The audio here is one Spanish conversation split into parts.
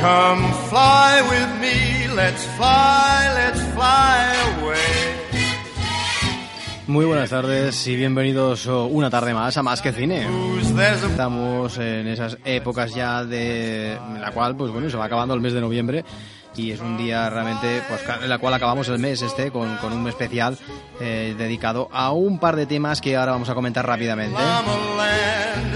Come fly with me, let's fly, let's fly away. Muy buenas tardes y bienvenidos oh, una tarde más a Más que Cine. Estamos en esas épocas ya de en la cual, pues bueno, se va acabando el mes de noviembre y es un día realmente, pues en la cual acabamos el mes este con, con un especial eh, dedicado a un par de temas que ahora vamos a comentar rápidamente. land,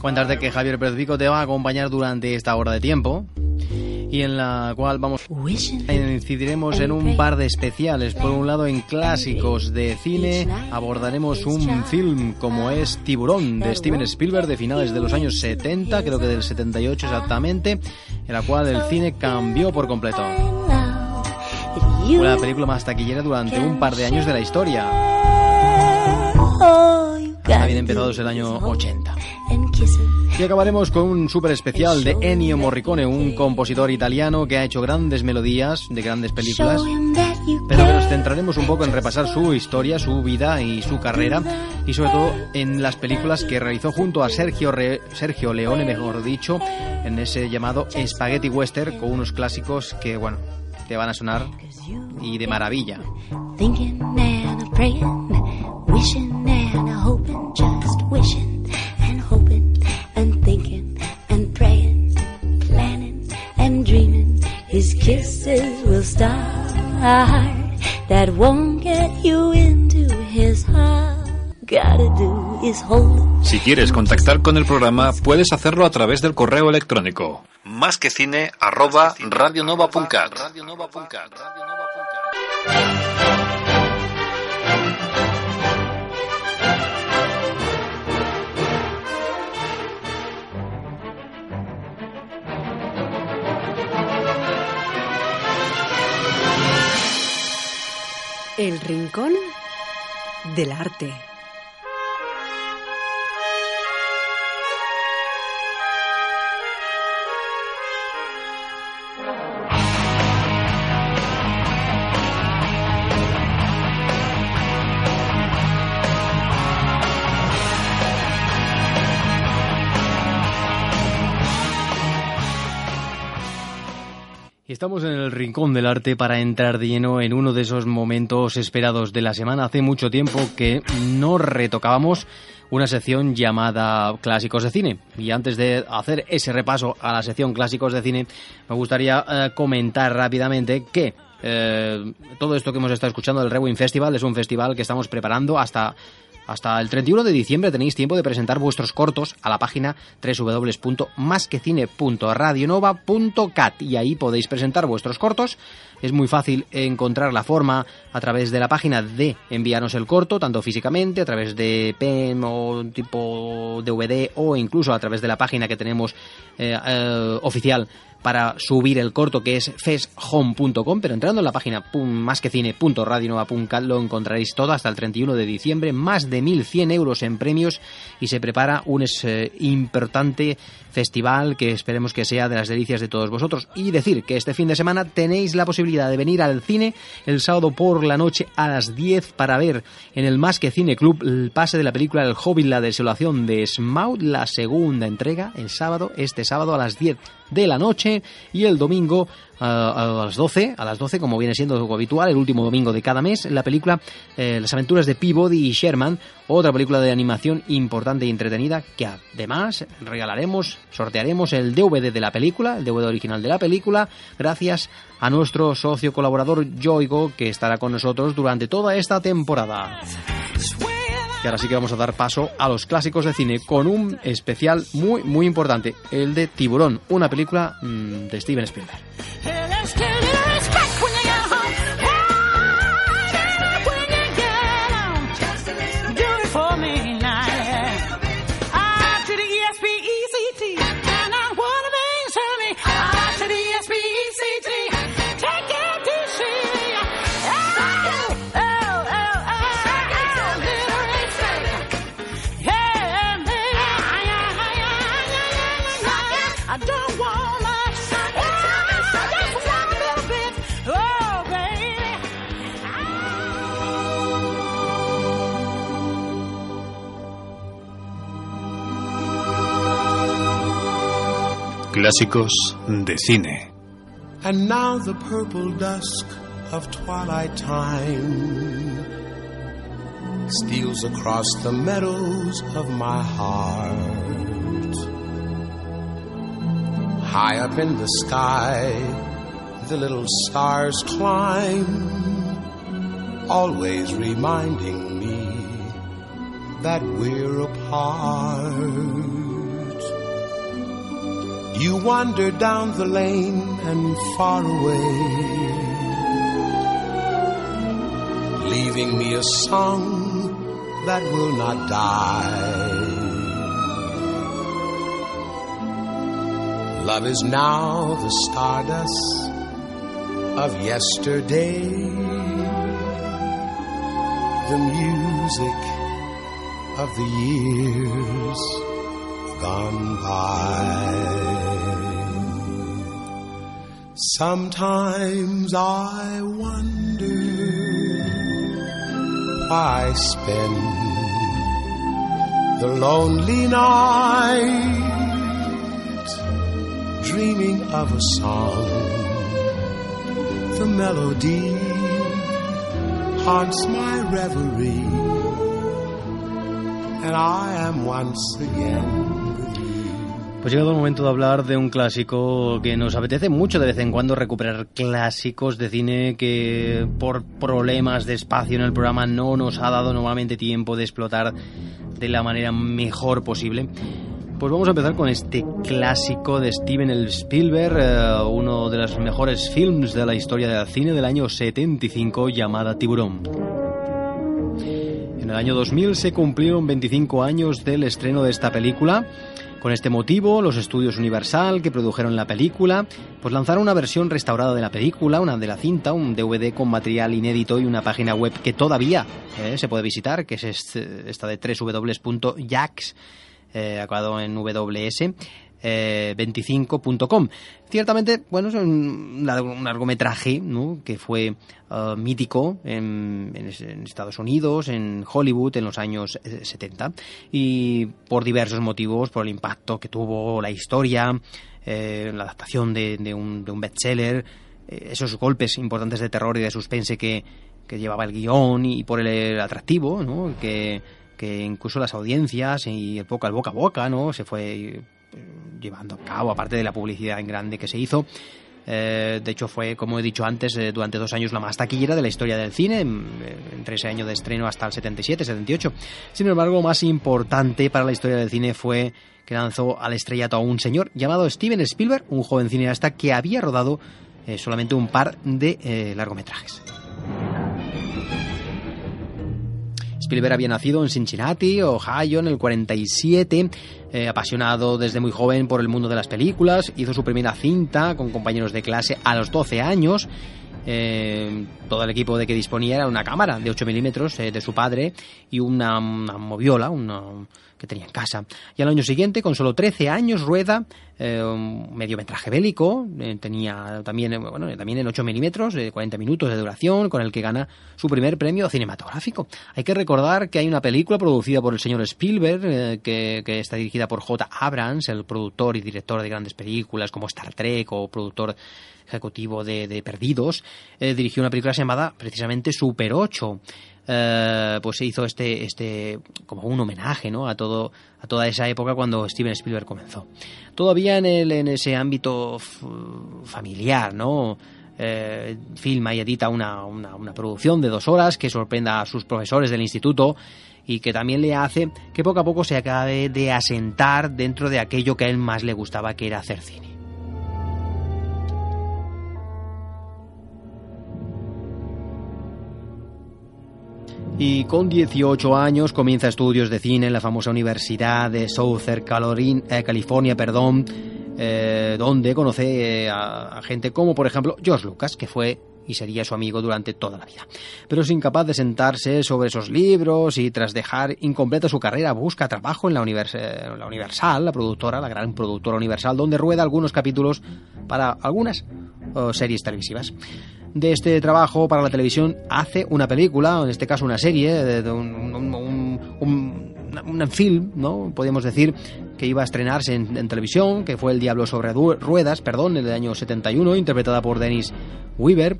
Cuéntate que Javier Pérez Vico te va a acompañar durante esta hora de tiempo y en la cual vamos incidiremos en un par de especiales. Por un lado, en clásicos de cine abordaremos un film como es Tiburón de Steven Spielberg de finales de los años 70, creo que del 78 exactamente, en la cual el cine cambió por completo. Fue la película más taquillera durante un par de años de la historia, hasta bien empezados el año 80. Y acabaremos con un super especial de Ennio Morricone, un compositor italiano que ha hecho grandes melodías de grandes películas, pero que nos centraremos un poco en repasar su historia, su vida y su carrera, y sobre todo en las películas que realizó junto a Sergio, Re- Sergio Leone, mejor dicho, en ese llamado Spaghetti Western, con unos clásicos que, bueno, te van a sonar y de maravilla. Si quieres contactar con el programa, puedes hacerlo a través del correo electrónico. Más que cine arroba radionova.cat. El Rincón del Arte. Estamos en el rincón del arte para entrar de lleno en uno de esos momentos esperados de la semana. Hace mucho tiempo que no retocábamos una sección llamada Clásicos de Cine. Y antes de hacer ese repaso a la sección Clásicos de Cine, me gustaría eh, comentar rápidamente que eh, todo esto que hemos estado escuchando del Rewind Festival es un festival que estamos preparando hasta hasta el 31 de diciembre tenéis tiempo de presentar vuestros cortos a la página www.masquecine.radionova.cat y ahí podéis presentar vuestros cortos. Es muy fácil encontrar la forma a través de la página de enviarnos el corto, tanto físicamente, a través de PEM o tipo DVD o incluso a través de la página que tenemos eh, eh, oficial para subir el corto que es feshome.com, pero entrando en la página pum, masquecine.radionova.cat lo encontraréis todo hasta el 31 de diciembre, más de 1.100 euros en premios y se prepara un eh, importante festival que esperemos que sea de las delicias de todos vosotros. Y decir que este fin de semana tenéis la posibilidad de venir al cine el sábado por la noche a las 10 para ver en el Más que Cine Club el pase de la película El Hobbit, la desolación de Smaug, la segunda entrega, el sábado, este sábado a las 10 de la noche y el domingo ah, a las 12, a las 12 como viene siendo habitual, el último domingo de cada mes, la película eh, Las aventuras de Peabody y Sherman, otra película de animación importante y entretenida que además regalaremos, sortearemos el DVD de la película, el DVD original de la película, gracias a nuestro socio colaborador Joigo que estará con nosotros durante toda esta temporada. Y ahora sí que vamos a dar paso a los clásicos de cine con un especial muy muy importante, el de Tiburón, una película mm, de Steven Spielberg. Clásicos de cine. And now the purple dusk of twilight time steals across the meadows of my heart. High up in the sky, the little stars climb, always reminding me that we're apart. You wander down the lane and far away, leaving me a song that will not die. Love is now the stardust of yesterday, the music of the years gone by. Sometimes I wonder why spend the lonely night dreaming of a song. The melody haunts my reverie, and I am once again. Pues llegado el momento de hablar de un clásico que nos apetece mucho de vez en cuando recuperar clásicos de cine que por problemas de espacio en el programa no nos ha dado normalmente tiempo de explotar de la manera mejor posible. Pues vamos a empezar con este clásico de Steven Spielberg, eh, uno de los mejores films de la historia del cine del año 75 llamada Tiburón. En el año 2000 se cumplieron 25 años del estreno de esta película. Con este motivo, los estudios Universal que produjeron la película, pues lanzaron una versión restaurada de la película, una de la cinta, un DVD con material inédito y una página web que todavía eh, se puede visitar, que es este- esta de www.jax, eh, acabado en WS. Eh, 25.com. Ciertamente, bueno, es un, lar- un largometraje ¿no? que fue eh, mítico en, en es- en Estados Unidos, en Hollywood en los años eh, 70 y por diversos motivos, por el impacto que tuvo la historia, eh, la adaptación de, un, bestseller, eh, esos golpes importantes de terror y de suspense que, llevaba el guion y por el atractivo, que, que incluso las audiencias y el boca al boca a boca, ¿no? Se fue eh, llevando a cabo, aparte de la publicidad en grande que se hizo. Eh, de hecho, fue, como he dicho antes, eh, durante dos años la más taquillera de la historia del cine, en- entre ese año de estreno hasta el 77, 78. Sin embargo, más importante para la historia del cine fue que lanzó al estrellato a un señor llamado Steven Spielberg, un joven cineasta que había rodado eh, solamente un par de largometrajes. Spielberg había nacido en Cincinnati, Ohio, en el 47, eh, apasionado desde muy joven por el mundo de las películas, hizo su primera cinta con compañeros de clase a los 12 años. Eh, todo el equipo de que disponía era una cámara de 8 milímetros eh, de su padre y una, una moviola una, que tenía en casa. Y al año siguiente, con solo 13 años, rueda eh, un mediometraje bélico, eh, tenía también, eh, bueno, también en 8 milímetros, de 40 minutos de duración, con el que gana su primer premio cinematográfico. Hay que recordar que hay una película producida por el señor Spielberg, eh, que, está dirigida por J. Abrams, el productor y director de grandes películas como Star Trek o productor ejecutivo de, de Perdidos, dirigió una película llamada precisamente Super 8. Eh, pues se hizo este, este como un homenaje ¿no? a todo a toda esa época cuando Steven Spielberg comenzó. Todavía en, el, en ese ámbito familiar, ¿no? Eh, filma y edita una, una, una producción de dos horas que sorprenda a sus profesores del instituto y que también le hace que poco a poco se acabe de asentar dentro de aquello que a él más le gustaba, que era hacer cine. Y con 18 años comienza estudios de cine en la famosa Universidad de Southern eh, California, perdón, eh, donde conoce eh, a, a gente como, por ejemplo, George Lucas, que fue y sería su amigo durante toda la vida. Pero es incapaz de sentarse sobre esos libros y tras dejar incompleta su carrera busca trabajo en la, la Universal, la productora, la gran productora Universal, donde rueda algunos capítulos para algunas uh, series televisivas de este trabajo para la televisión hace una película, en este caso una serie, de un, un, un, film, ¿no? Podríamos decir que iba a estrenarse en, televisión, que fue El Diablo sobre Ruedas, perdón, en el año 71, interpretada por Dennis Weaver.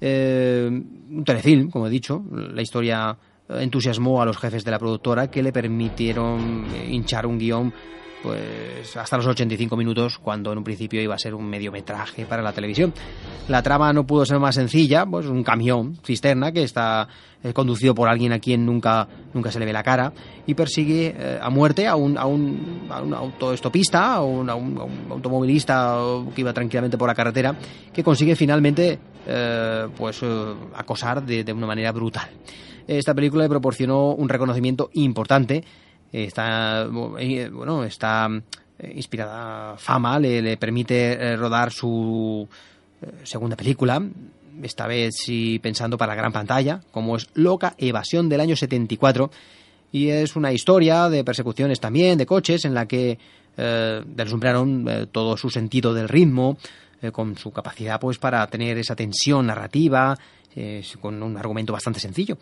Eh, un telefilm, como he dicho, la historia entusiasmó a los jefes de la productora que le permitieron hinchar un guion pues hasta los 85 minutos cuando en un principio iba a ser un mediometraje para la televisión. La trama no pudo ser más sencilla, pues un camión cisterna que está eh, conducido por alguien a quien nunca, nunca se le ve la cara y persigue eh, a muerte a un, a un, a un autoestopista, a un, automovilista que iba tranquilamente por la carretera que consigue finalmente eh, pues acosar de una manera brutal. Esta película le proporcionó un reconocimiento importante está eh, bueno está eh, inspirada fama le, permite eh, rodar su segunda película esta vez sí pensando para la gran pantalla como es Loca Evasión del año 74 y es una historia de persecuciones también de coches en la que eh, deslumbraron todo su sentido del ritmo con su capacidad pues para tener esa tensión narrativa con un argumento bastante sencillo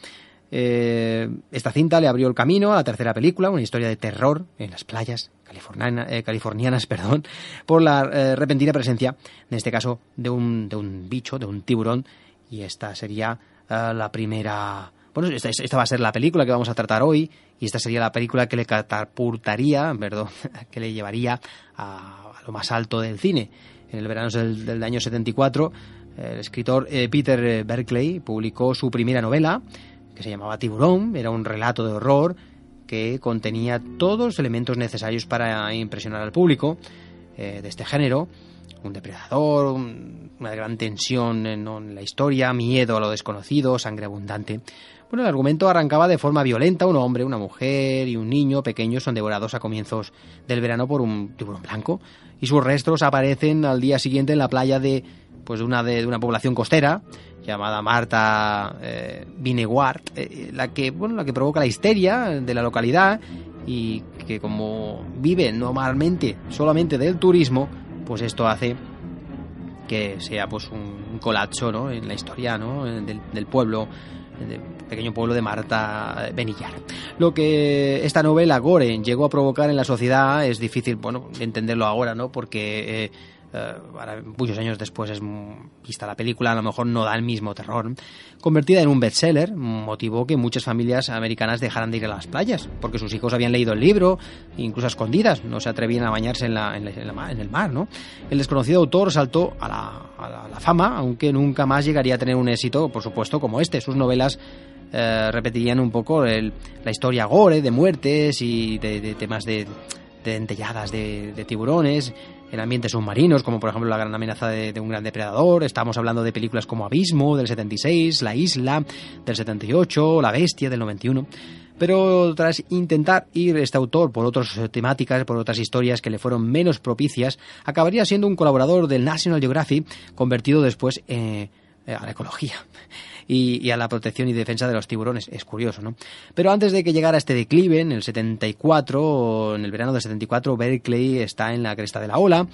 eh, esta cinta le abrió el camino a la tercera película, una historia de terror en las playas eh, californianas perdón, por la eh, repentina presencia, en este caso, de un, de un bicho, de un tiburón, y esta sería la primera... Bueno, esta, esta, va a ser la película que vamos a tratar hoy, y esta sería la película que le catapultaría, perdón, que le llevaría a, lo más alto del cine. En el verano del, del año 74, el escritor Peter Berkeley publicó su primera novela, que se llamaba Tiburón, era un relato de horror que contenía todos los elementos necesarios para impresionar al público eh, de este género. Un depredador, una gran tensión en, la historia, miedo a lo desconocido, sangre abundante. Bueno, el argumento arrancaba de forma violenta. Un hombre, una mujer y un niño pequeños son devorados a comienzos del verano por un tiburón blanco y sus restos aparecen al día siguiente en la playa de pues de una de una población costera llamada Marta eh, eh, la que bueno la que provoca la histeria de la localidad y que como vive normalmente solamente del turismo, pues esto hace que sea pues un colapso ¿no? en la historia ¿no? del, pueblo del pequeño pueblo de Marta Benillar. Lo que esta novela Gore llegó a provocar en la sociedad es difícil, bueno, entenderlo ahora, ¿no? Porque eh, eh, muchos años después es vista la película, a lo mejor no da el mismo terror, convertida en un bestseller, motivó que muchas familias americanas dejaran de ir a las playas, porque sus hijos habían leído el libro, incluso a escondidas, no se atrevían a bañarse en, la, en, el mar. ¿no? El desconocido autor saltó a la, fama, aunque nunca más llegaría a tener un éxito, por supuesto, como este. Sus novelas eh, repetirían un poco la historia gore, de muertes y de, temas de, de dentelladas de tiburones en ambientes submarinos, como por ejemplo la gran amenaza de, un gran depredador. Estamos hablando de películas como Abismo del 76, La Isla del 78, La Bestia del 91. Pero tras intentar ir este autor por otras temáticas, por otras historias que le fueron menos propicias, acabaría siendo un colaborador del National Geographic, convertido después eh, a la ecología y, a la protección y defensa de los tiburones. Es curioso, ¿no? Pero antes de que llegara este declive, en el 74, en el verano del 74, Berkeley está en la cresta de la ola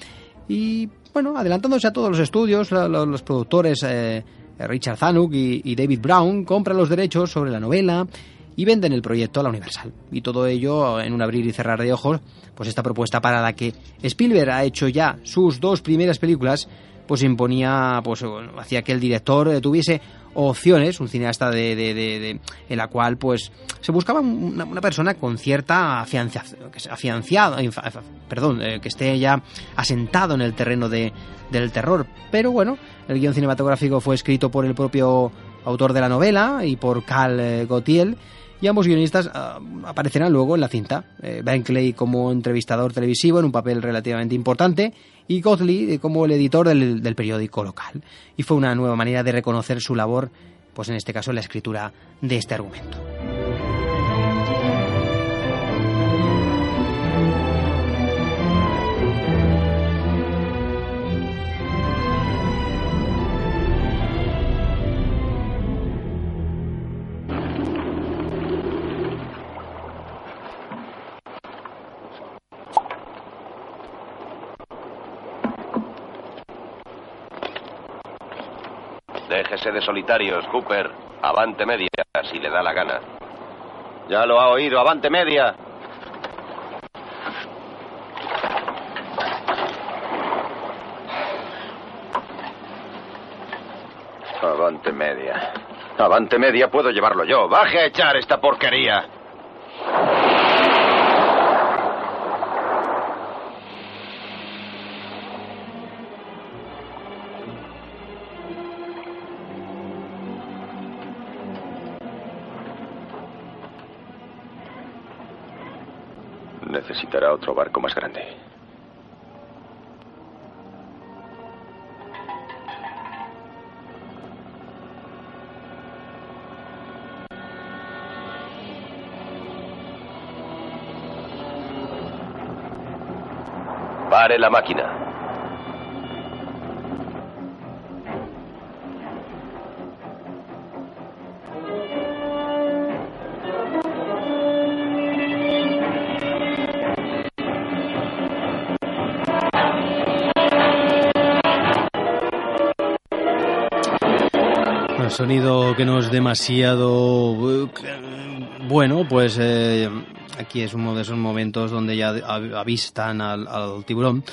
y, bueno, adelantándose a todos los estudios, los, productores eh, Richard Zanuck y, David Brown compran los derechos sobre la novela y venden el proyecto a la Universal. Y todo ello en un abrir y cerrar de ojos, pues esta propuesta para la que Spielberg ha hecho ya sus dos primeras películas, pues imponía, pues hacía que el director eh, opciones, un cineasta de, de, en la cual pues se buscaba una, persona con cierta afianzado, perdón, eh, que esté ya asentado en el terreno de, del terror. Pero bueno, el guion cinematográfico fue escrito por el propio autor de la novela y por Cal eh, Gautier y ambos guionistas ah, aparecerán luego en la cinta. Eh, Clay como entrevistador televisivo en un papel relativamente importante y Godley como el editor del, periódico local. Y fue una nueva manera de reconocer su labor, pues en este caso la escritura de este argumento. De solitarios, Cooper. Avante media, si le da la gana. Ya lo ha oído, avante media. Avante media. Avante media puedo llevarlo yo. Baje a echar esta porquería. Otro barco más grande. Pare la máquina. Sonido que no es demasiado eh, bueno, pues eh, aquí es uno de esos momentos donde ya av- avistan al, al tiburón.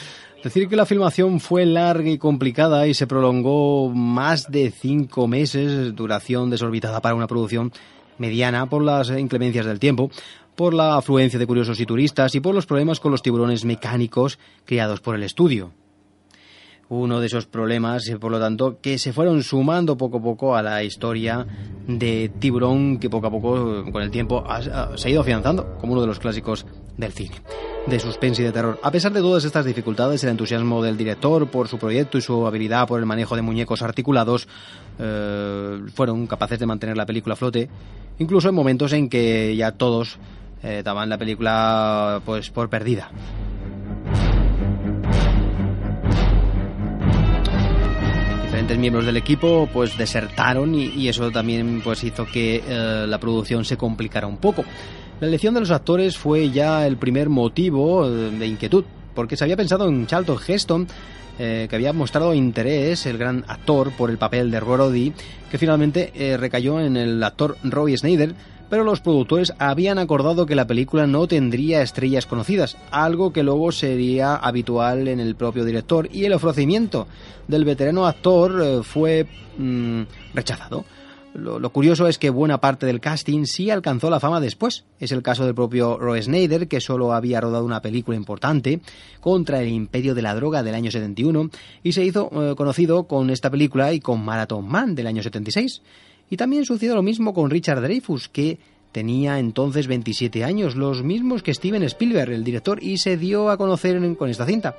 Decir que la filmación fue larga y complicada y se prolongó más de cinco meses, duración desorbitada para una producción mediana por las inclemencias del tiempo, por la afluencia de curiosos y turistas y por los problemas con los tiburones mecánicos criados por el estudio uno de esos problemas, eh, por lo tanto, que se fueron sumando poco a poco a la historia de Tiburón, que poco a poco, eh, con el tiempo, se ha ido afianzando como uno de los clásicos del cine, de suspense y de terror. A pesar de todas estas dificultades, el entusiasmo del director por su proyecto y su habilidad por el manejo de muñecos articulados eh, fueron capaces de mantener la película a flote, incluso en momentos en que ya todos daban la película pues por perdida. Miembros del equipo pues desertaron y, y eso también pues hizo que eh, la producción se complicara un poco. La elección de los actores fue ya el primer motivo eh, de inquietud, porque se había pensado en Charlton Heston, eh, que había mostrado interés, el gran actor, por el papel de Brody, que finalmente eh, recayó en el actor Roy Snyder, pero los productores habían acordado que la película no tendría estrellas conocidas, algo que luego sería habitual en el propio director, y el ofrecimiento del veterano actor eh, fue mm, rechazado. Lo, curioso es que buena parte del casting sí alcanzó la fama después. Es el caso del propio Roy Snyder, que solo había rodado una película importante contra el imperio de la droga del año 71 y se hizo eh, conocido con esta película y con Marathon Man del año 76. Y también sucedió lo mismo con Richard Dreyfuss, que tenía entonces 27 años, los mismos que Steven Spielberg, el director, y se dio a conocer con esta cinta.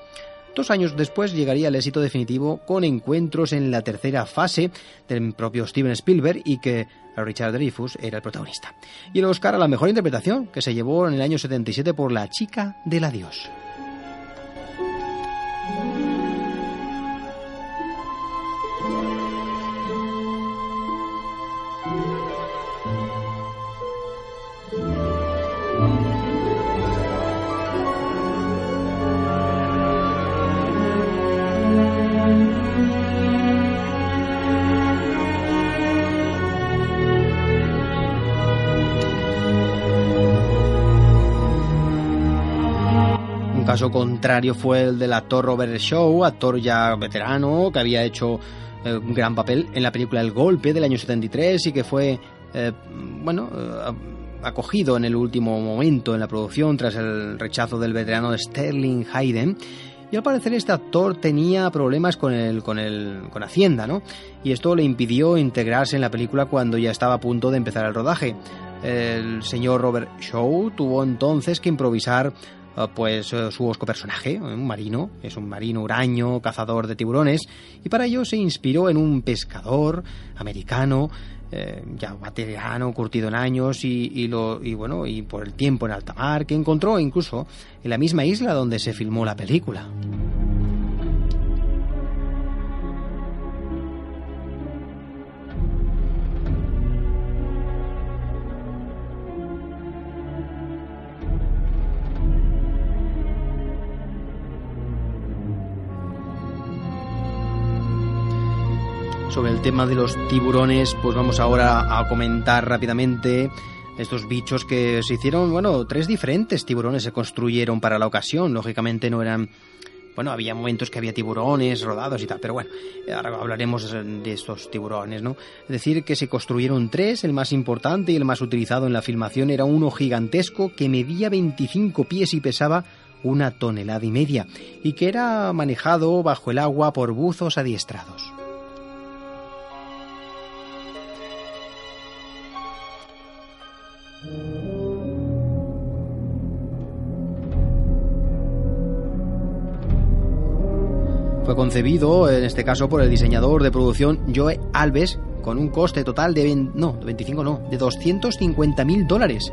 Dos años después llegaría el éxito definitivo con encuentros en la tercera fase del propio Steven Spielberg y que Richard Dreyfuss era el protagonista. Y el Oscar a la mejor interpretación que se llevó en el año 77 por La chica del adiós. Caso contrario fue el del actor Robert Shaw, actor ya veterano, que había hecho eh, un gran papel en la película El Golpe del año 73 y que fue, eh, bueno, eh, acogido en el último momento en la producción tras el rechazo del veterano Sterling Hayden. Y al parecer este actor tenía problemas con el, con el, Hacienda, ¿no? Y esto le impidió integrarse en la película cuando ya estaba a punto de empezar el rodaje. El señor Robert Shaw tuvo entonces que improvisar pues eh, su osco personaje, un marino, es un marino huraño, cazador de tiburones, y para ello se inspiró en un pescador americano, eh, ya veterano, curtido en años y bueno, y por el tiempo en alta mar, que encontró incluso en la misma isla donde se filmó la película. Sobre el tema de los tiburones, pues vamos ahora a comentar rápidamente estos bichos que se hicieron, bueno, tres diferentes tiburones se construyeron para la ocasión, lógicamente no eran bueno, había momentos que había tiburones rodados y tal, pero bueno, ahora hablaremos de estos tiburones, ¿no? Decir, que se construyeron tres, el más importante y el más utilizado en la filmación era uno gigantesco que medía 25 pies y pesaba una tonelada y media, y que era manejado bajo el agua por buzos adiestrados. Fue concebido, en este caso, por el diseñador de producción Joe Alves, con un coste total de, no, de 25 no, de 250 mil dólares.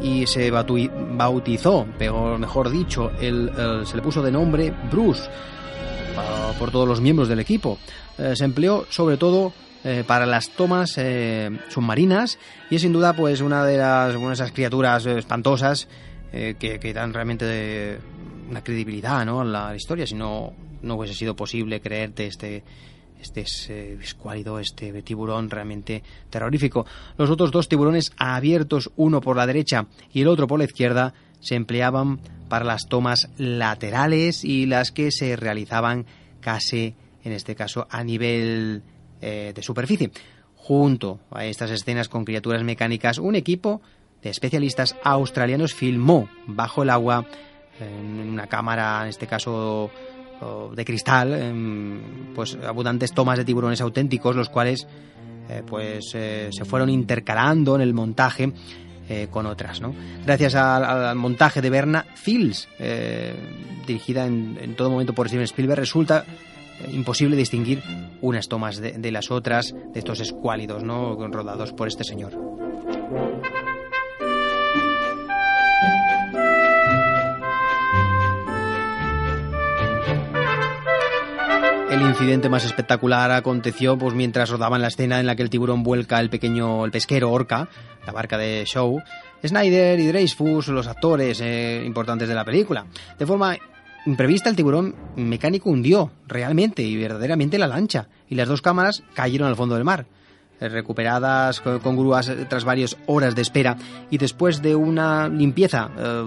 Y se bautizó, pero mejor dicho, el, se le puso de nombre Bruce por todos los miembros del equipo. Eh, se empleó sobre todo eh, para las tomas eh, submarinas y es sin duda pues una de las una de esas criaturas espantosas que, que, dan realmente una credibilidad ¿no? a la historia, si no, hubiese sido posible creerte este, este escuálido, este tiburón realmente terrorífico. Los otros dos tiburones abiertos, uno por la derecha y el otro por la izquierda, se empleaban para las tomas laterales y las que se realizaban casi, en este caso, a nivel eh, de superficie. Junto a estas escenas con criaturas mecánicas, un equipo de especialistas australianos filmó bajo el agua en una cámara, en este caso de cristal, pues abundantes tomas de tiburones auténticos, los cuales eh, pues eh, se fueron intercalando en el montaje eh, con otras. ¿no? Gracias al, montaje de Berna Fields, dirigida en, todo momento por Steven Spielberg, resulta imposible distinguir unas tomas de, de, las otras, de estos escuálidos ¿no? rodados por este señor. El incidente más espectacular aconteció pues mientras rodaban la escena en la que el tiburón vuelca el pequeño el pesquero Orca, la barca de Show. Snyder y Dreyfus, los actores eh, importantes de la película. De forma imprevista el tiburón mecánico hundió realmente y verdaderamente la lancha y las dos cámaras cayeron al fondo del mar eh, recuperadas con grúas tras varias horas de espera y después de una limpieza eh,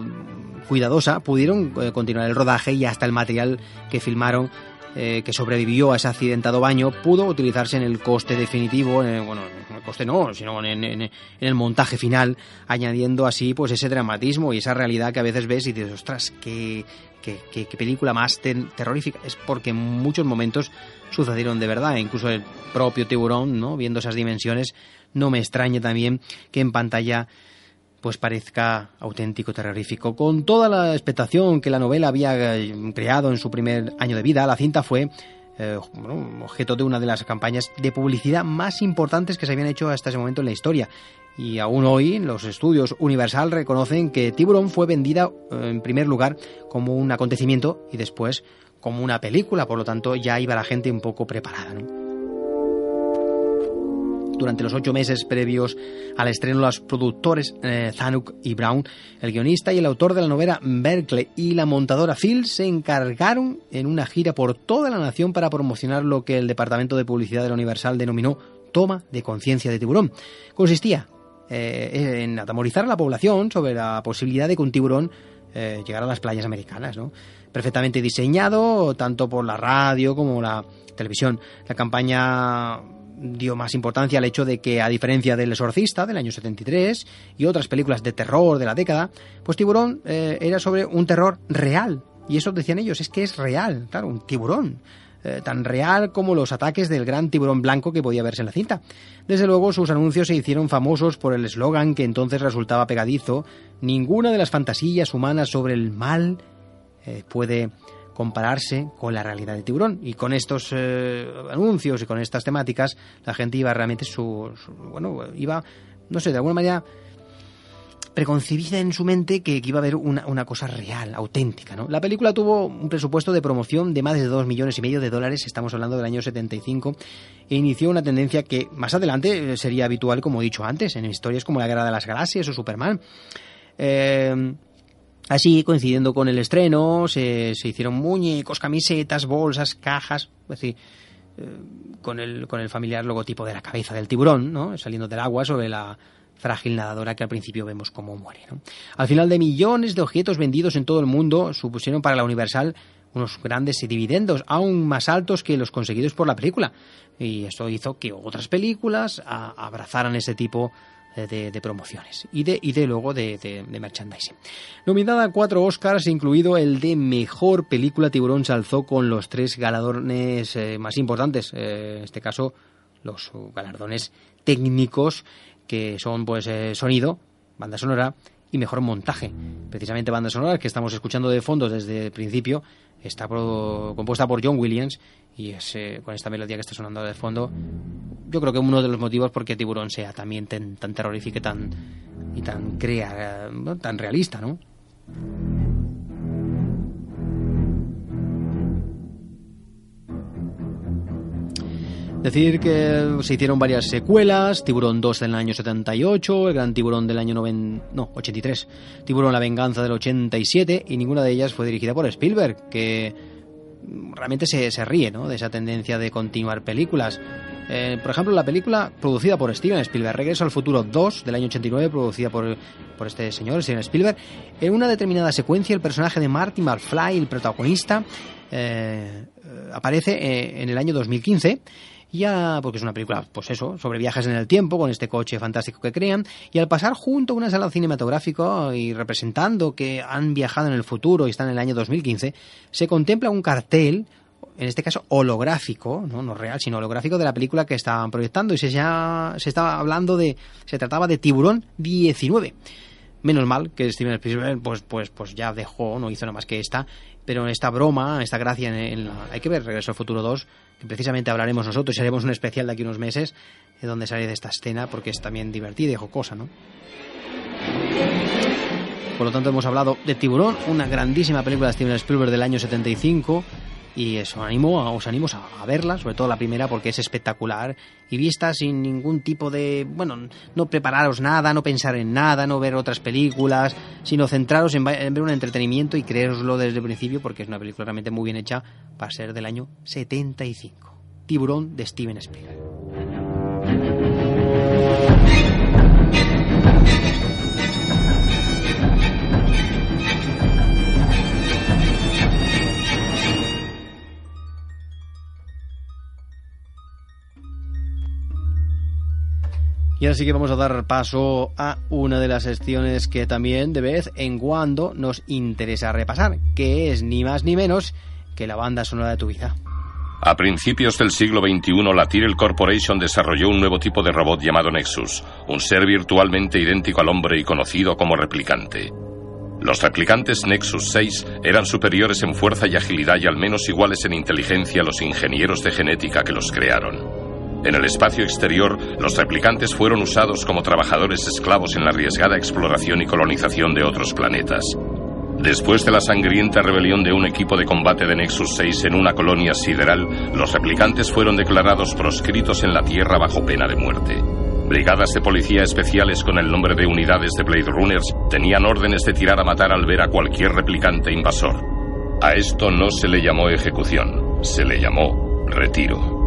cuidadosa pudieron continuar el rodaje y hasta el material que filmaron eh, que sobrevivió a ese accidentado baño pudo utilizarse en el coste definitivo, bueno, en el coste no, sino en, en, el montaje final, añadiendo así pues ese dramatismo y esa realidad que a veces ves y dices, ostras, qué, qué, qué, película más terrorífica. Es porque en muchos momentos sucedieron de verdad, incluso el propio tiburón, ¿no? viendo esas dimensiones, no me extraña también que en pantalla pues parezca auténtico terrorífico. Con toda la expectación que la novela había eh, creado en su primer año de vida, la cinta fue eh, objeto de una de las campañas de publicidad más importantes que se habían hecho hasta ese momento en la historia. Y aún hoy los estudios Universal reconocen que Tiburón fue vendida eh, en primer lugar como un acontecimiento y después como una película, por lo tanto ya iba la gente un poco preparada. ¿no? Durante los ocho meses previos al estreno, los productores eh, Zanuck y Brown, el guionista y el autor de la novela Berkeley y la montadora Phil se encargaron en una gira por toda la nación para promocionar lo que el Departamento de Publicidad de la Universal denominó toma de conciencia de tiburón. Consistía eh, en atemorizar a la población sobre la posibilidad de que un tiburón eh, llegara a las playas americanas, ¿no? Perfectamente diseñado tanto por la radio como la televisión. La campaña dio más importancia al hecho de que, a diferencia del Exorcista del año 73 y otras películas de terror de la década, pues Tiburón eh, era sobre un terror real. Y eso decían ellos, es que es real, claro, un tiburón. Eh, tan real como los ataques del gran tiburón blanco que podía verse en la cinta. Desde luego, sus anuncios se hicieron famosos por el eslogan que entonces resultaba pegadizo: Ninguna de las fantasías humanas sobre el mal eh, puede compararse con la realidad del tiburón. Y con estos eh, anuncios y con estas temáticas, la gente iba realmente su, bueno, iba, no sé, de alguna manera preconcebida en su mente que, iba a haber una, una, cosa real, auténtica. ¿no? La película tuvo un presupuesto de promoción de más de 2 millones y medio de dólares, estamos hablando del año 75, e inició una tendencia que más adelante sería habitual, como he dicho antes, en historias como La Guerra de las Galaxias o Superman. Eh, Así, coincidiendo con el estreno, se, hicieron muñecos, camisetas, bolsas, cajas, es decir, con el, con el familiar logotipo de la cabeza del tiburón, ¿no? saliendo del agua sobre la frágil nadadora que al principio vemos cómo muere. Al final de millones de objetos vendidos en todo el mundo, supusieron para la Universal unos grandes dividendos, aún más altos que los conseguidos por la película. Y eso hizo que otras películas abrazaran ese tipo de, de- promociones y de, y de luego de, merchandising. Nominada a cuatro Oscars, incluido el de Mejor Película, Tiburón se alzó con los tres galardones eh, más importantes. Eh, en este caso, los galardones técnicos, que son pues eh, sonido, banda sonora y mejor montaje. Precisamente banda sonora que estamos escuchando de fondo desde el principio está pro- compuesta por John Williams y es, eh, con esta melodía que está sonando de fondo yo creo que uno de los motivos por qué Tiburón sea también tan, tan terrorífico y tan, y tan, crea, tan realista, ¿no? Decir que se hicieron varias secuelas, Tiburón 2 del año 78, El Gran Tiburón del año 90, no, 83, Tiburón La Venganza del 87 y ninguna de ellas fue dirigida por Spielberg, que realmente se, se ríe ¿no? de esa tendencia de continuar películas. Eh, por ejemplo, la película producida por Steven Spielberg, Regreso al Futuro 2 del año 89, producida por, por este señor, Steven Spielberg, en una determinada secuencia el personaje de Marty McFly, el protagonista, eh, eh, aparece eh, en el año 2015 ya porque es una película, pues eso, sobre viajes en el tiempo, con este coche fantástico que crean, y al pasar junto a una sala cinematográfica y representando que han viajado en el futuro y están en el año 2015, se contempla un cartel, en este caso holográfico, no, no real, sino holográfico de la película que estaban proyectando, y se, ya, se estaba hablando de, se trataba de Tiburón 19. Menos mal que Steven Spielberg pues, pues, pues ya dejó, no hizo nada más que esta, pero esta broma, esta gracia en, la, hay que ver Regreso al Futuro 2, que precisamente hablaremos nosotros y haremos un especial de aquí unos meses, de donde sale de esta escena, porque es también divertida y jocosa, ¿no? Por lo tanto, hemos hablado de Tiburón, una grandísima película de Steven Spielberg del año 75. Y eso, animo, os animo a, a verla, sobre todo la primera, porque es espectacular. Y vista sin ningún tipo de. Bueno, no prepararos nada, no pensar en nada, no ver otras películas, sino centraros en, en ver un entretenimiento y creéroslo desde el principio, porque es una película realmente muy bien hecha para ser del año 75. Tiburón de Steven Spielberg. Y ahora sí que vamos a dar paso a una de las secciones que también de vez en cuando nos interesa repasar, que es ni más ni menos que la banda sonora de tu vida. A principios del siglo XXI, la Tyrell Corporation desarrolló un nuevo tipo de robot llamado Nexus, un ser virtualmente idéntico al hombre y conocido como replicante. Los replicantes Nexus 6 eran superiores en fuerza y agilidad y al menos iguales en inteligencia a los ingenieros de genética que los crearon. En el espacio exterior, los replicantes fueron usados como trabajadores esclavos en la arriesgada exploración y colonización de otros planetas. Después de la sangrienta rebelión de un equipo de combate de Nexus 6 en una colonia sideral, los replicantes fueron declarados proscritos en la Tierra bajo pena de muerte. Brigadas de policía especiales con el nombre de unidades de Blade Runners tenían órdenes de tirar a matar al ver a cualquier replicante invasor. A esto no se le llamó ejecución, se le llamó retiro.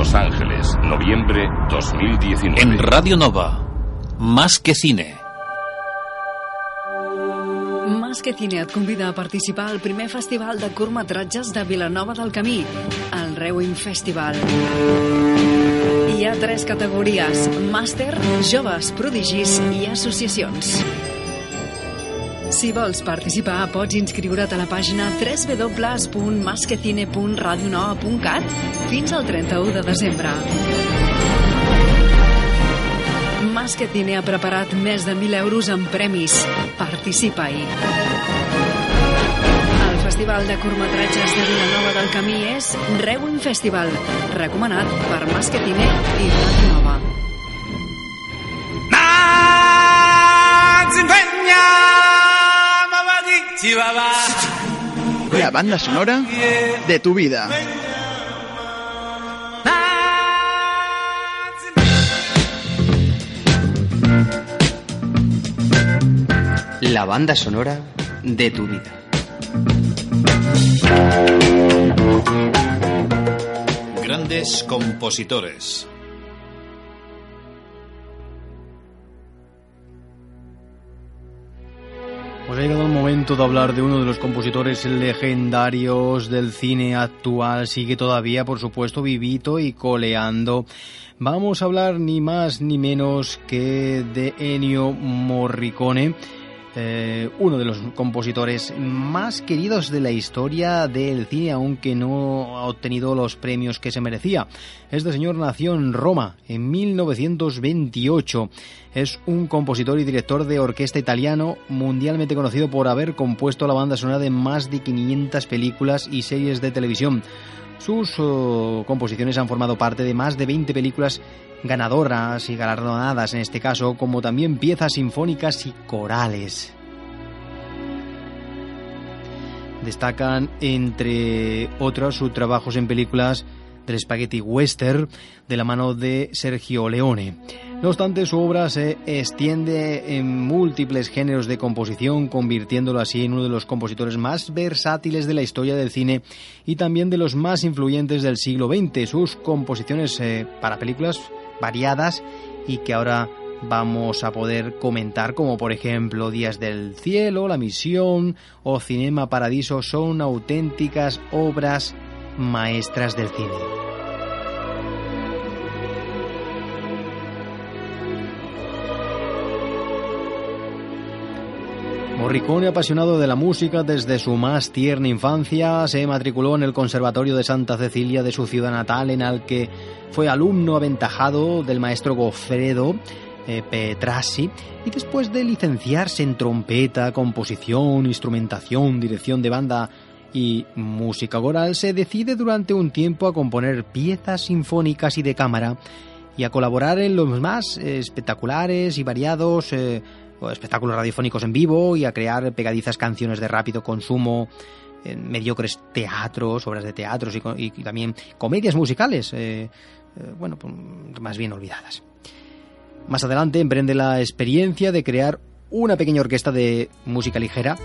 Los Ángeles, noviembre 2019. En Radio Nova, más que cine. Más que Cine et convida a participar al primer festival de curtmetratges de Vilanova del Camí, el Rewin Festival. Hi ha tres categories, màster, joves, prodigis i associacions. Si vols participar, pots inscriure't a la pàgina www.masquecine.radionova.cat fins al 31 de desembre. Mas que Cine ha preparat més de 1.000 euros en premis. Participa-hi. El Festival de Curtmetratges de Vilanova del Camí és Rewin Festival, recomanat per Mas que Cine i Ràdio La banda sonora de tu vida. La banda sonora de tu vida. Grandes compositores. Pues ha llegado el momento de hablar de uno de los compositores legendarios del cine actual. Sigue todavía, por supuesto, vivito y coleando. Vamos a hablar ni más ni menos que de Ennio Morricone. Eh, uno de los compositores más queridos de la historia del cine, aunque no ha obtenido los premios que se merecía. Este señor nació en Roma en 1928. Es un compositor y director de orquesta italiano mundialmente conocido por haber compuesto la banda sonora de más de 500 películas y series de televisión. Sus oh, composiciones han formado parte de más de 20 películas ganadoras y galardonadas en este caso, como también piezas sinfónicas y corales. Destacan, entre otros, sus trabajos en películas del spaghetti western de la mano de Sergio Leone. No obstante, su obra se extiende en múltiples géneros de composición, convirtiéndolo así en uno de los compositores más versátiles de la historia del cine y también de los más influyentes del siglo XX. Sus composiciones eh, para películas variadas y que ahora vamos a poder comentar, como por ejemplo Días del Cielo, La Misión o Cinema Paradiso, son auténticas obras maestras del cine. Morricone, apasionado de la música desde su más tierna infancia, se matriculó en el Conservatorio de Santa Cecilia de su ciudad natal, en el que fue alumno aventajado del maestro Goffredo eh, Petrassi, y después de licenciarse en trompeta, composición, instrumentación, dirección de banda y música coral, se decide durante un tiempo a componer piezas sinfónicas y de cámara y a colaborar en los más espectaculares y variados eh, espectáculos radiofónicos en vivo y a crear pegadizas canciones de rápido consumo, mediocres teatros, obras de teatros y, también comedias musicales, eh, eh, bueno, pues, más bien olvidadas. Más adelante emprende la experiencia de crear una pequeña orquesta de música ligera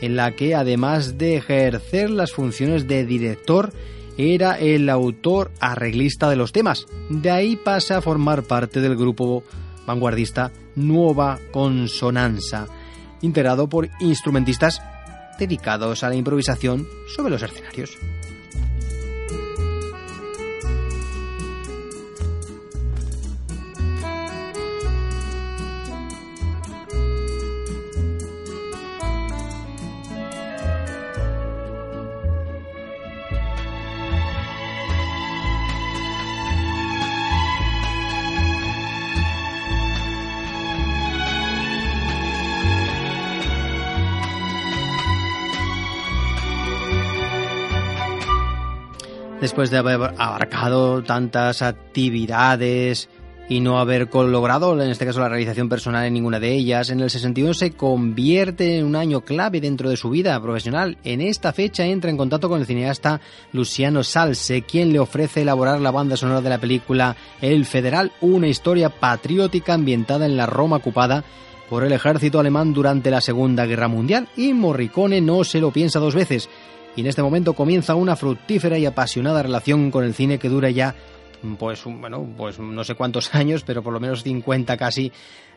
en la que además de ejercer las funciones de director, era el autor arreglista de los temas. De ahí pasa a formar parte del grupo vanguardista Nueva Consonanza, integrado por instrumentistas dedicados a la improvisación sobre los escenarios. Después de haber abarcado tantas actividades y no haber logrado, en este caso, la realización personal en ninguna de ellas, en el 61 se convierte en un año clave dentro de su vida profesional. En esta fecha entra en contacto con el cineasta Luciano Salse, quien le ofrece elaborar la banda sonora de la película El Federal, una historia patriótica ambientada en la Roma ocupada por el ejército alemán durante la Segunda Guerra Mundial, y Morricone no se lo piensa dos veces y en este momento comienza una fructífera y apasionada relación con el cine que dura ya pues bueno, pues no sé cuántos años, pero por lo menos 50 casi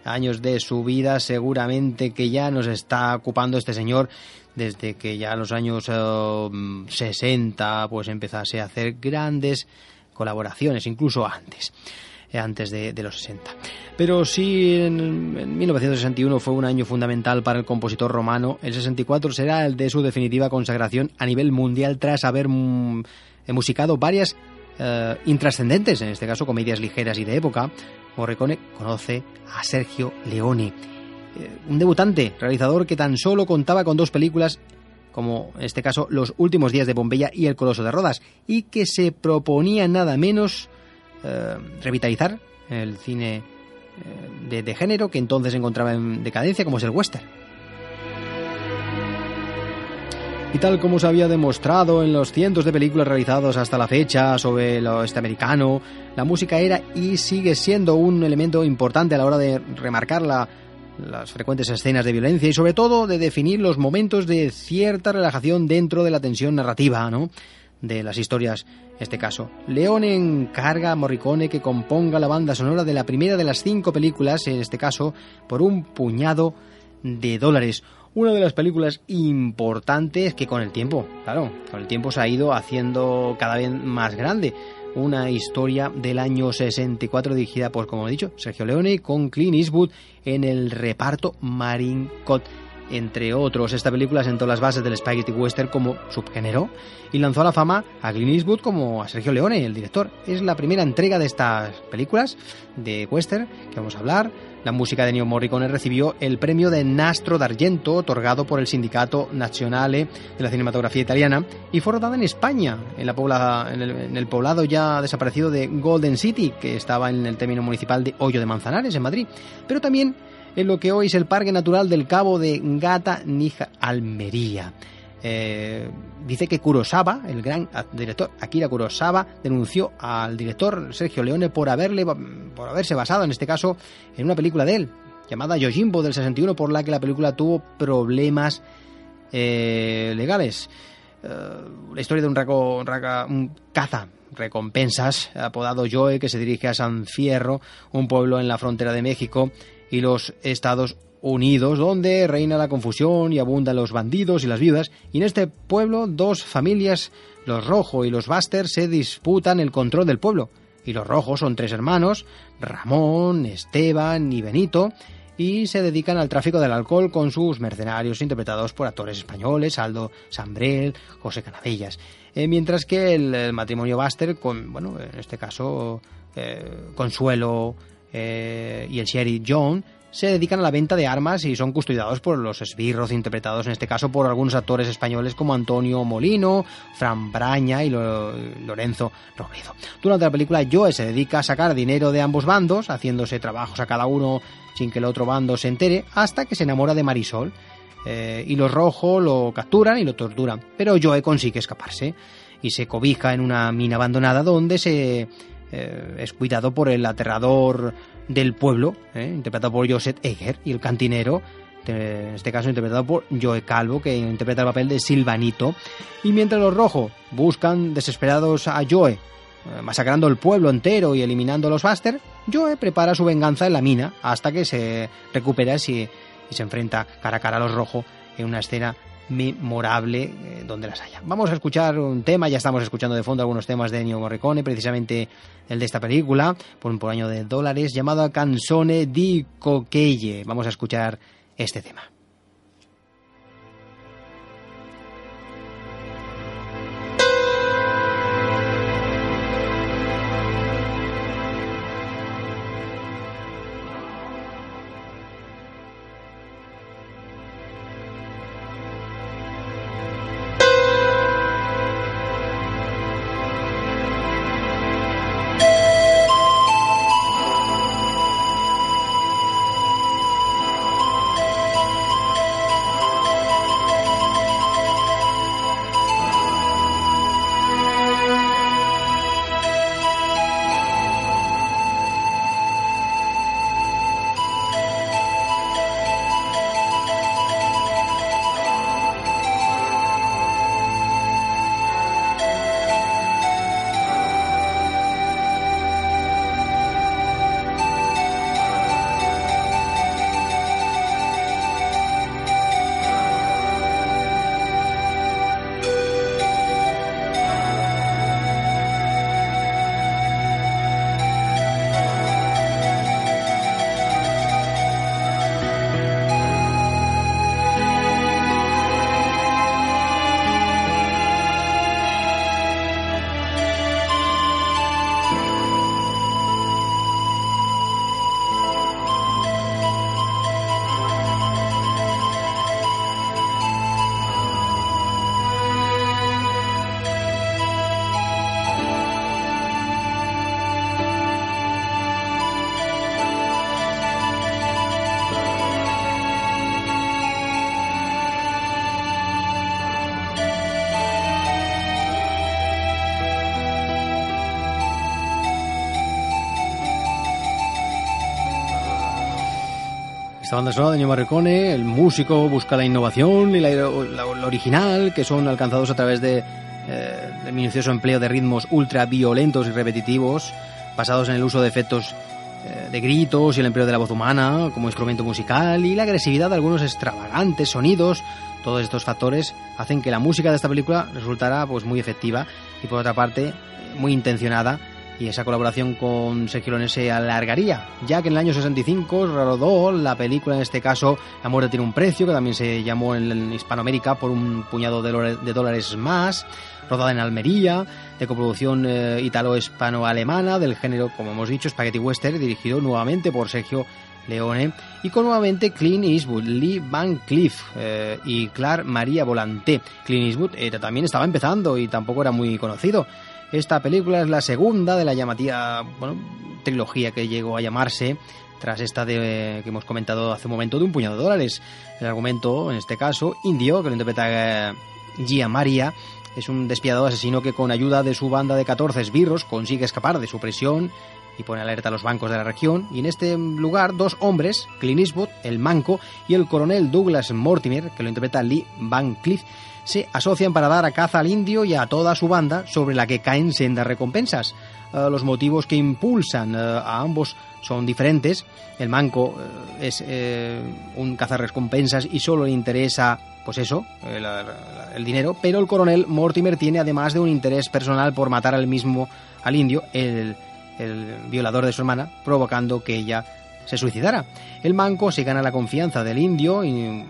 años de su vida, seguramente que ya nos está ocupando este señor desde que ya en los años 60 eh, pues empezase a hacer grandes colaboraciones, incluso antes. Eh, antes de, los 60. Pero sí, en, 1961 fue un año fundamental para el compositor romano. El 64 será el de su definitiva consagración a nivel mundial tras haber mm, musicado varias eh, intrascendentes, en este caso comedias ligeras y de época. Morricone conoce a Sergio Leone, eh, un debutante, realizador que tan solo contaba con dos películas como en este caso Los últimos días de Pompeya y El Coloso de Rodas, y que se proponía nada menos eh, revitalizar el cine eh, de, género que entonces se encontraba en decadencia, como es el western. Y tal como se había demostrado en los cientos de películas realizadas hasta la fecha sobre el oeste americano, la música era y sigue siendo un elemento importante a la hora de remarcar la las frecuentes escenas de violencia y sobre todo de definir los momentos de cierta relajación dentro de la tensión narrativa, ¿no? De las historias, este caso. Leone encarga a Morricone que componga la banda sonora de la primera de las cinco películas, en este caso, por un puñado de dólares. Una de las películas importantes que con el tiempo, claro, con el tiempo se ha ido haciendo cada vez más grande. Una historia del año 64 dirigida por, como he dicho, Sergio Leone con Clint Eastwood en el reparto Marine Cott entre otros. Esta película sentó las bases del spaghetti western como subgénero y lanzó a la fama a Clint Eastwood como a Sergio Leone, el director. Es la primera entrega de estas películas de western que vamos a hablar. La música de Neo Morricone recibió el premio de Nastro d'Argento otorgado por el Sindicato Nazionale de la Cinematografía Italiana y fue rodada en España, en, la en, el, en el poblado ya desaparecido de Golden City, que estaba en el término municipal de Hoyo de Manzanares, en Madrid, pero también en lo que hoy es el Parque Natural del Cabo de Gata Nija, Almería. Eh, dice que Kurosawa, el gran director Akira Kurosawa, denunció al director Sergio Leone por, haberle, por haberse basado, en este caso, en una película de él, llamada Yojimbo del 61, por la que la película tuvo problemas eh, legales. Eh, la historia de un, raco, un caza recompensas apodado Joe que se dirige a San Fierro, un pueblo en la frontera de México, y los Estados Unidos, donde reina la confusión y abundan los bandidos y las viudas, y en este pueblo dos familias, los Rojo y los Buster, se disputan el control del pueblo. Y los Rojos son tres hermanos, Ramón, Esteban y Benito, y se dedican al tráfico del alcohol con sus mercenarios interpretados por actores españoles, Aldo Sambrel, José Canadellas. Eh, mientras que el, matrimonio Buster, con, bueno, en este caso, eh, Consuelo, eh, y el sheriff John se dedican a la venta de armas y son custodiados por los esbirros interpretados en este caso por algunos actores españoles como Antonio Molino, Fran Braña y Lorenzo Robledo. Durante la película Joe se dedica a sacar dinero de ambos bandos, haciéndose trabajos a cada uno sin que el otro bando se entere, hasta que se enamora de Marisol. Eh, y los rojos lo capturan y lo torturan, pero Joe consigue escaparse y se cobija en una mina abandonada donde se eh, es cuidado por el aterrador del pueblo, eh, interpretado por Joseph Egger, y el cantinero, en este caso interpretado por Joe Calvo, que interpreta el papel de Silvanito. Y mientras los rojos buscan desesperados a Joe, eh, masacrando el pueblo entero y eliminando a los Buster, Joe prepara su venganza en la mina hasta que se recupera y, y se enfrenta cara a cara a los rojos en una escena memorable eh, donde las haya. Vamos a escuchar un tema, ya estamos escuchando de fondo algunos temas de Ennio Morricone, precisamente el de esta película, por un por año de dólares, llamado Canzone di Coquelle. Vamos a escuchar este tema. Esta banda sonora de Ennio el músico busca la innovación y la, original que son alcanzados a través de, eh, del minucioso empleo de ritmos ultra violentos y repetitivos, basados en el uso de efectos eh, de gritos y el empleo de la voz humana como instrumento musical y la agresividad de algunos extravagantes sonidos. Todos estos factores hacen que la música de esta película resultara pues muy efectiva y por otra parte muy intencionada y esa colaboración con Sergio Leone se alargaría, ya que en el año 65 rodó la película, en este caso La muerte tiene un precio, que también se llamó en, Hispanoamérica por un puñado de, dólares más, rodada en Almería, de coproducción eh, italo-hispano-alemana, del género, como hemos dicho, Spaghetti Western, dirigido nuevamente por Sergio Leone, y con nuevamente Clint Eastwood, Lee Van Cleef eh, y Clark María Volante. Clint Eastwood eh, también estaba empezando y tampoco era muy conocido. Esta película es la segunda de la llamativa trilogía que llegó a llamarse tras esta de, que hemos comentado hace un momento de un puñado de dólares. El argumento, en este caso, Indio, que lo interpreta eh, Gia Maria, es un despiadado asesino que con ayuda de su banda de 14 esbirros consigue escapar de su prisión y pone alerta a los bancos de la región. Y en este lugar, dos hombres, Clint el manco, y el coronel Douglas Mortimer, que lo interpreta Lee Van Cleef, se asocian para dar a caza al indio y a toda su banda sobre la que caen sendas recompensas. Eh, los motivos que impulsan eh, a ambos son diferentes. El manco eh, es un cazarrecompensas y solo le interesa, pues eso, el, el dinero, pero el coronel Mortimer tiene además de un interés personal por matar al mismo, al indio, el, el violador de su hermana, provocando que ella se suicidara. El manco se gana la confianza del indio y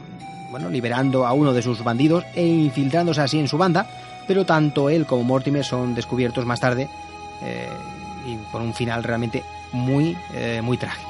bueno, liberando a uno de sus bandidos e infiltrándose así en su banda, pero tanto él como Mortimer son descubiertos más tarde eh, y con un final realmente muy, eh, muy trágico.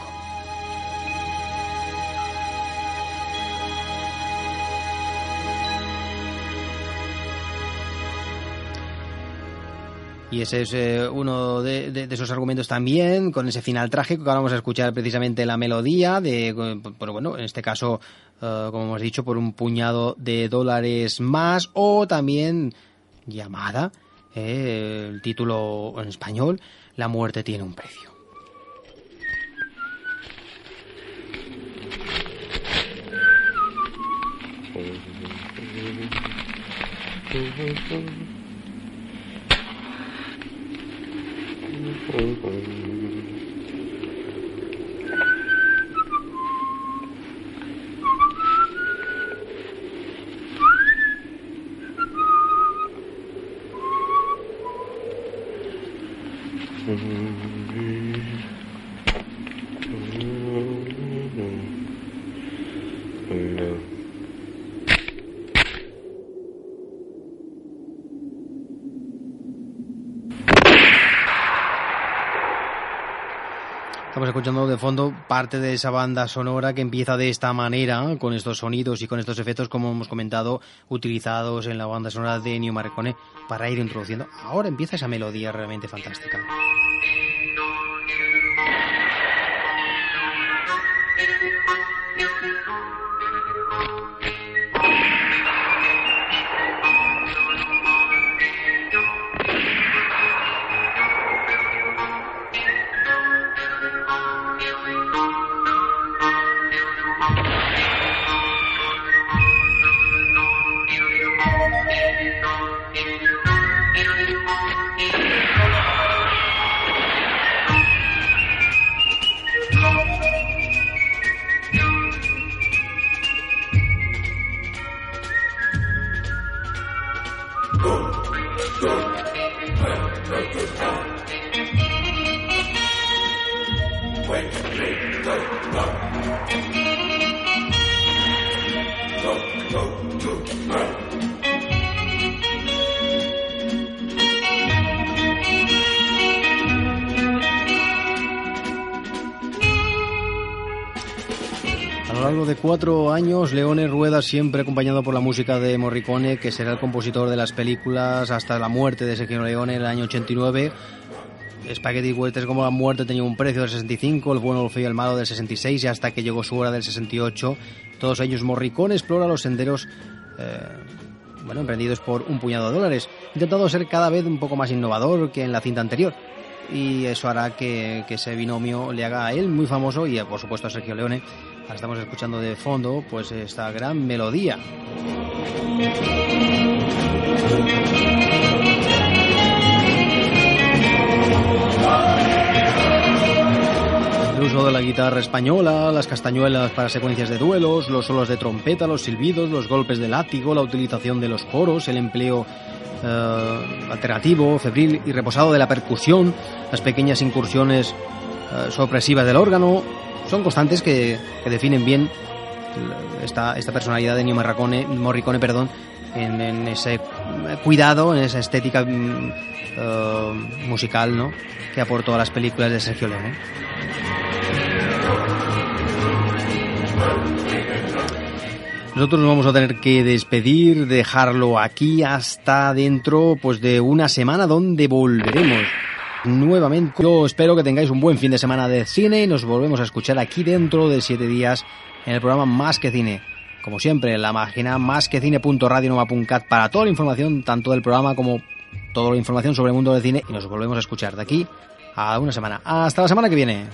Y ese es eh, uno de, de- esos argumentos también, con ese final trágico que ahora vamos a escuchar precisamente la melodía de, pero bueno, en este caso, eh, como hemos dicho, por un puñado de dólares más, o también llamada, eh, el título en español, La muerte tiene un precio. Estamos escuchando de fondo parte de esa banda sonora que empieza de esta manera, con estos sonidos y con estos efectos, como hemos comentado, utilizados en la banda sonora de Ennio Morricone para ir introduciendo. Ahora empieza esa melodía realmente fantástica. 24 años, Leone Rueda siempre acompañado por la música de Morricone, que será el compositor de las películas hasta la muerte de Sergio Leone en el año 89. Spaghetti Westerns como la muerte tenía un precio del 65, el bueno, el feo y el malo del 66 y hasta que llegó su hora del 68. Todos ellos Morricone explora los senderos eh, bueno, emprendidos por un puñado de dólares, intentando ser cada vez un poco más innovador que en la cinta anterior. Y eso hará que, que ese binomio le haga a él muy famoso y, eh, por supuesto, a Sergio Leone Estamos escuchando de fondo pues esta gran melodía. El uso de la guitarra española, las castañuelas para secuencias de duelos, los solos de trompeta, los silbidos, los golpes de látigo, la utilización de los coros, el empleo eh, alternativo, febril y reposado de la percusión, las pequeñas incursiones eh, del órgano, son constantes que, definen bien esta, personalidad de Ennio Morricone, Morricone perdón, en, en ese cuidado, en esa estética mm, eh, musical ¿no? que aportó a las películas de Sergio Leone. Nosotros nos vamos a tener que despedir, dejarlo aquí hasta dentro pues de una semana donde volveremos nuevamente. Yo espero que tengáis un buen fin de semana de cine y nos volvemos a escuchar aquí dentro de siete días en el programa Más que Cine. Como siempre, en la página másquecine.radionova.cat para toda la información, tanto del programa como toda la información sobre el mundo del cine y nos volvemos a escuchar de aquí a una semana. Hasta la semana que viene.